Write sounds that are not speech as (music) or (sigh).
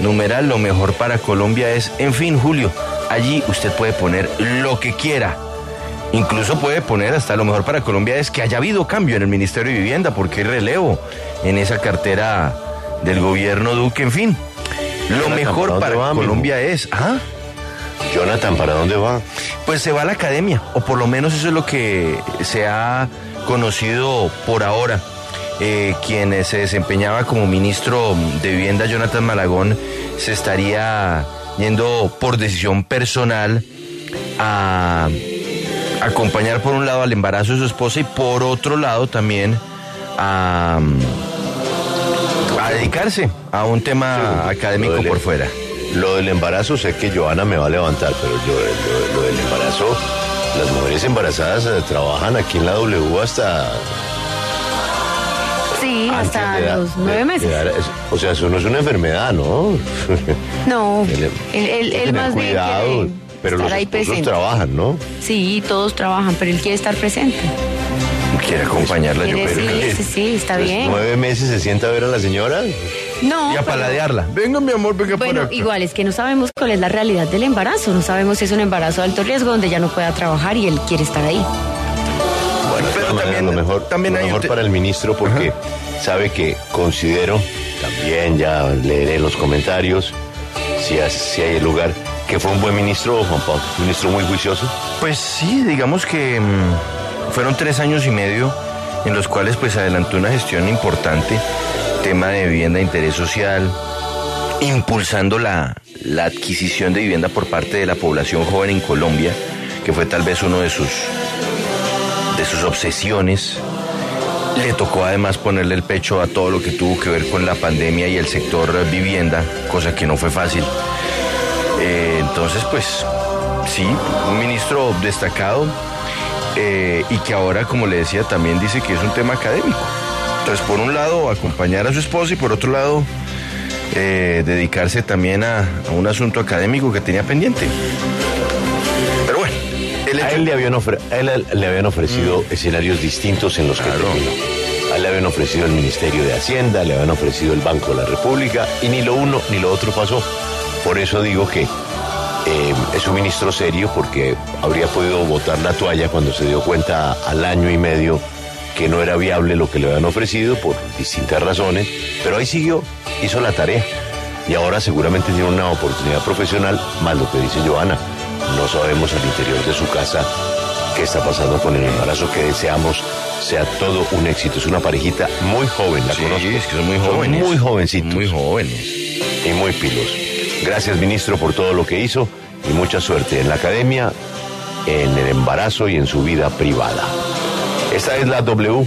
numeral lo mejor para Colombia es, en fin, Julio, allí usted puede poner lo que quiera. Incluso puede poner hasta lo mejor para Colombia es que haya habido cambio en el Ministerio de Vivienda, porque hay relevo en esa cartera del gobierno Duque, en fin. Lo mejor ¿para va? Colombia es, ¿ah? Jonathan, ¿para dónde va? Pues se va a la academia, o por lo menos eso es lo que se ha conocido por ahora. Eh, quien se desempeñaba como ministro de Vivienda, Jonathan Malagón, se estaría yendo por decisión personal a acompañar por un lado al embarazo de su esposa y por otro lado también a, a dedicarse a un tema Sí, académico del- por fuera. Lo del embarazo, sé que Joana me va a levantar, pero yo, lo, lo del embarazo, las mujeres embarazadas eh, trabajan aquí en la W hasta... Sí, antes hasta los nueve de meses. dar- o sea, eso no es una enfermedad, ¿no? No, (laughs) él, más bien cuidado, quiere pero estar los ahí trabajan, ¿no? Sí, todos trabajan, pero él quiere estar presente. Quiere acompañarla, yo creo. sí, sí, sí, está Pues, bien. Nueve meses se sienta a ver a la señora. No, Y a pero- paladearla. Venga, mi amor, venga Bueno, para igual es que no sabemos cuál es la realidad del embarazo. No sabemos si es un embarazo de alto riesgo donde ya no pueda trabajar y él quiere estar ahí. También- lo mejor, también lo mejor para el ministro porque sabe que considero, también ya leeré los comentarios, si, si hay lugar, que fue un buen ministro, Juan Pablo, un ministro muy juicioso. Pues sí, digamos que mm, fueron tres años y medio en los cuales pues adelantó una gestión importante, tema de vivienda de interés social, impulsando la, la adquisición de vivienda por parte de la población joven en Colombia, que fue tal vez uno de sus, de sus obsesiones. Le tocó además ponerle el pecho a todo lo que tuvo que ver con la pandemia y el sector vivienda, cosa que no fue fácil. Eh, entonces, pues, sí, un ministro destacado eh, y que ahora, como le decía, también dice que es un tema académico. Entonces, por un lado, acompañar a su esposa y por otro lado, eh, dedicarse también a un asunto académico que tenía pendiente. El A él le habían, ofre- a él le habían ofrecido escenarios distintos en los que Mm. Claro. terminó. A él le habían ofrecido el Ministerio de Hacienda, le habían ofrecido el Banco de la República y ni lo uno ni lo otro pasó. Por eso digo que eh, es un ministro serio porque habría podido botar la toalla cuando se dio cuenta al año y medio que no era viable lo que le habían ofrecido por distintas razones, pero ahí siguió, hizo la tarea y ahora seguramente tiene una oportunidad profesional, más lo que dice Joana. No sabemos al interior de su casa qué está pasando con el embarazo que deseamos sea todo un éxito. Es una parejita muy joven, la Sí, conozco. es que son muy Son jóvenes. muy jovencitos Muy jóvenes. y muy pilos. Gracias, ministro, por todo lo que hizo y mucha suerte en la academia, en el embarazo y en su vida privada. Esta es la W